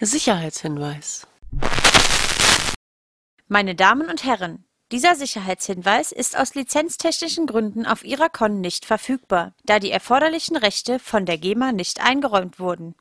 Sicherheitshinweis. Meine Damen und Herren, dieser Sicherheitshinweis ist aus lizenztechnischen Gründen auf Ihrer Con nicht verfügbar, da die erforderlichen Rechte von der GEMA nicht eingeräumt wurden